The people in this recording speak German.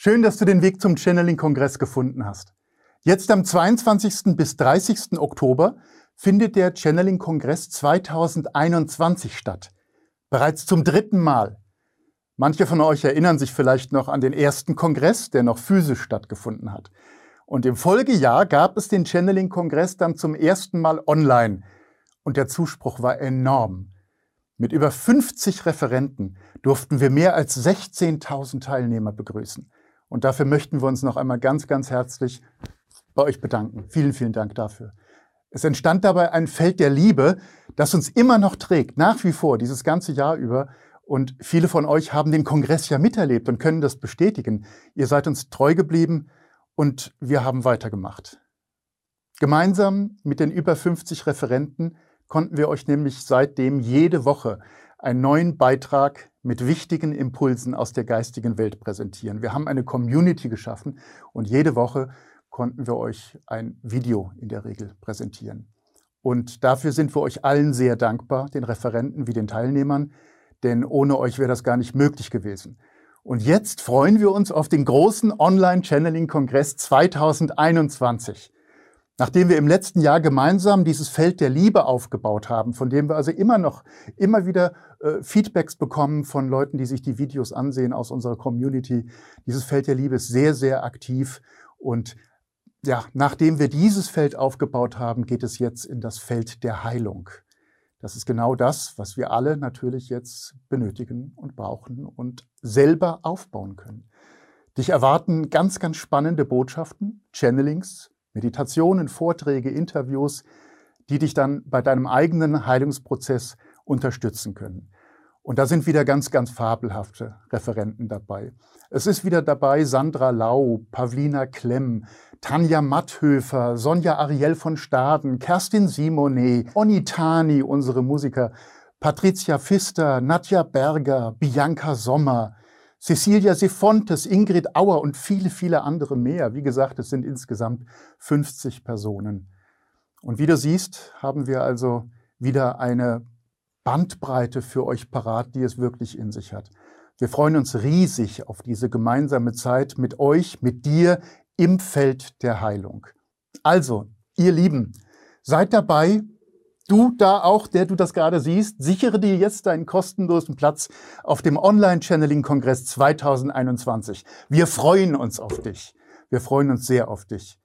Schön, dass du den Weg zum Channeling-Kongress gefunden hast. Jetzt am 22. bis 30. Oktober findet der Channeling-Kongress 2021 statt. Bereits zum dritten Mal. Manche von euch erinnern sich vielleicht noch an den ersten Kongress, der noch physisch stattgefunden hat. Und im Folgejahr gab es den Channeling-Kongress dann zum ersten Mal online. Und der Zuspruch war enorm. Mit über 50 Referenten durften wir mehr als 16.000 Teilnehmer begrüßen. Und dafür möchten wir uns noch einmal ganz, ganz herzlich bei euch bedanken. Vielen, vielen Dank dafür. Es entstand dabei ein Feld der Liebe, das uns immer noch trägt, nach wie vor, dieses ganze Jahr über. Und viele von euch haben den Kongress ja miterlebt und können das bestätigen. Ihr seid uns treu geblieben und wir haben weitergemacht. Gemeinsam mit den über 50 Referenten konnten wir euch nämlich seitdem jede Woche einen neuen Beitrag mit wichtigen Impulsen aus der geistigen Welt präsentieren. Wir haben eine Community geschaffen und jede Woche konnten wir euch ein Video in der Regel präsentieren. Und dafür sind wir euch allen sehr dankbar, den Referenten wie den Teilnehmern, denn ohne euch wäre das gar nicht möglich gewesen. Und jetzt freuen wir uns auf den großen Online-Channeling-Kongress 2021. Nachdem wir im letzten Jahr gemeinsam dieses Feld der Liebe aufgebaut haben, von dem wir also immer noch, immer wieder äh, Feedbacks bekommen von Leuten, die sich die Videos ansehen aus unserer Community. Dieses Feld der Liebe ist sehr, sehr aktiv. Und ja, nachdem wir dieses Feld aufgebaut haben, geht es jetzt in das Feld der Heilung. Das ist genau das, was wir alle natürlich jetzt benötigen und brauchen und selber aufbauen können. Dich erwarten ganz, ganz spannende Botschaften, Channelings, Meditationen, Vorträge, Interviews, die dich dann bei deinem eigenen Heilungsprozess unterstützen können. Und da sind wieder ganz, ganz fabelhafte Referenten dabei. Es ist wieder dabei Sandra Lau, Pavlina Klemm, Tanja Matthöfer, Sonja Ariel von Staden, Kerstin Simonet, Onitani, unsere Musiker, Patricia Pfister, Nadja Berger, Bianca Sommer, Cecilia Sifontes, Ingrid Auer und viele, viele andere mehr. Wie gesagt, es sind insgesamt 50 Personen. Und wie du siehst, haben wir also wieder eine Bandbreite für euch parat, die es wirklich in sich hat. Wir freuen uns riesig auf diese gemeinsame Zeit mit euch, mit dir im Feld der Heilung. Also, ihr Lieben, seid dabei, Du da auch, der du das gerade siehst, sichere dir jetzt deinen kostenlosen Platz auf dem Online-Channeling-Kongress 2021. Wir freuen uns auf dich. Wir freuen uns sehr auf dich.